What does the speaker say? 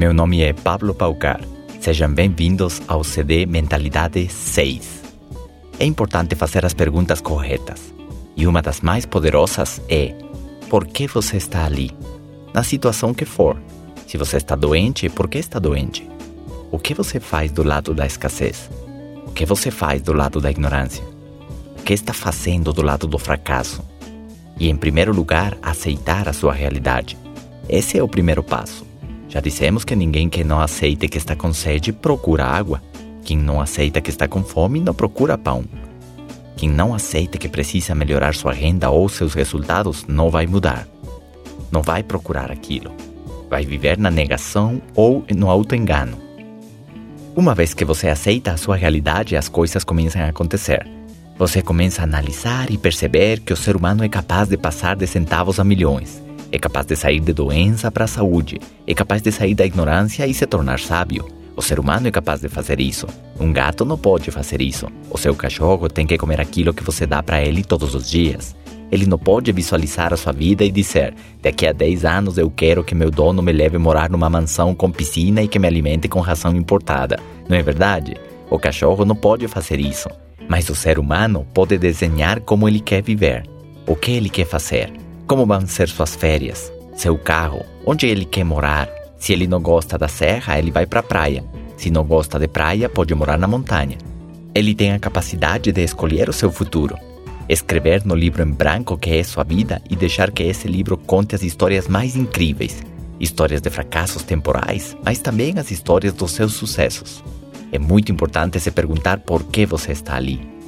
Meu nome é Pablo Paucar. Sejam bem-vindos ao CD Mentalidade 6. É importante fazer as perguntas corretas. E uma das mais poderosas é: por que você está ali? Na situação que for. Se você está doente, por que está doente? O que você faz do lado da escassez? O que você faz do lado da ignorância? O que está fazendo do lado do fracasso? E, em primeiro lugar, aceitar a sua realidade. Esse é o primeiro passo. Já dissemos que ninguém que não aceite que está com sede procura água. Quem não aceita que está com fome não procura pão. Quem não aceita que precisa melhorar sua renda ou seus resultados não vai mudar. Não vai procurar aquilo. Vai viver na negação ou no autoengano. Uma vez que você aceita a sua realidade, as coisas começam a acontecer. Você começa a analisar e perceber que o ser humano é capaz de passar de centavos a milhões. É capaz de sair de doença para a saúde. É capaz de sair da ignorância e se tornar sábio. O ser humano é capaz de fazer isso. Um gato não pode fazer isso. O seu cachorro tem que comer aquilo que você dá para ele todos os dias. Ele não pode visualizar a sua vida e dizer: daqui a 10 anos eu quero que meu dono me leve morar numa mansão com piscina e que me alimente com ração importada. Não é verdade? O cachorro não pode fazer isso. Mas o ser humano pode desenhar como ele quer viver, o que ele quer fazer, como vão ser suas férias, seu carro, onde ele quer morar. Se ele não gosta da serra, ele vai para a praia. Se não gosta de praia, pode morar na montanha. Ele tem a capacidade de escolher o seu futuro, escrever no livro em branco que é sua vida e deixar que esse livro conte as histórias mais incríveis, histórias de fracassos temporais, mas também as histórias dos seus sucessos. É muito importante se perguntar por que você está ali.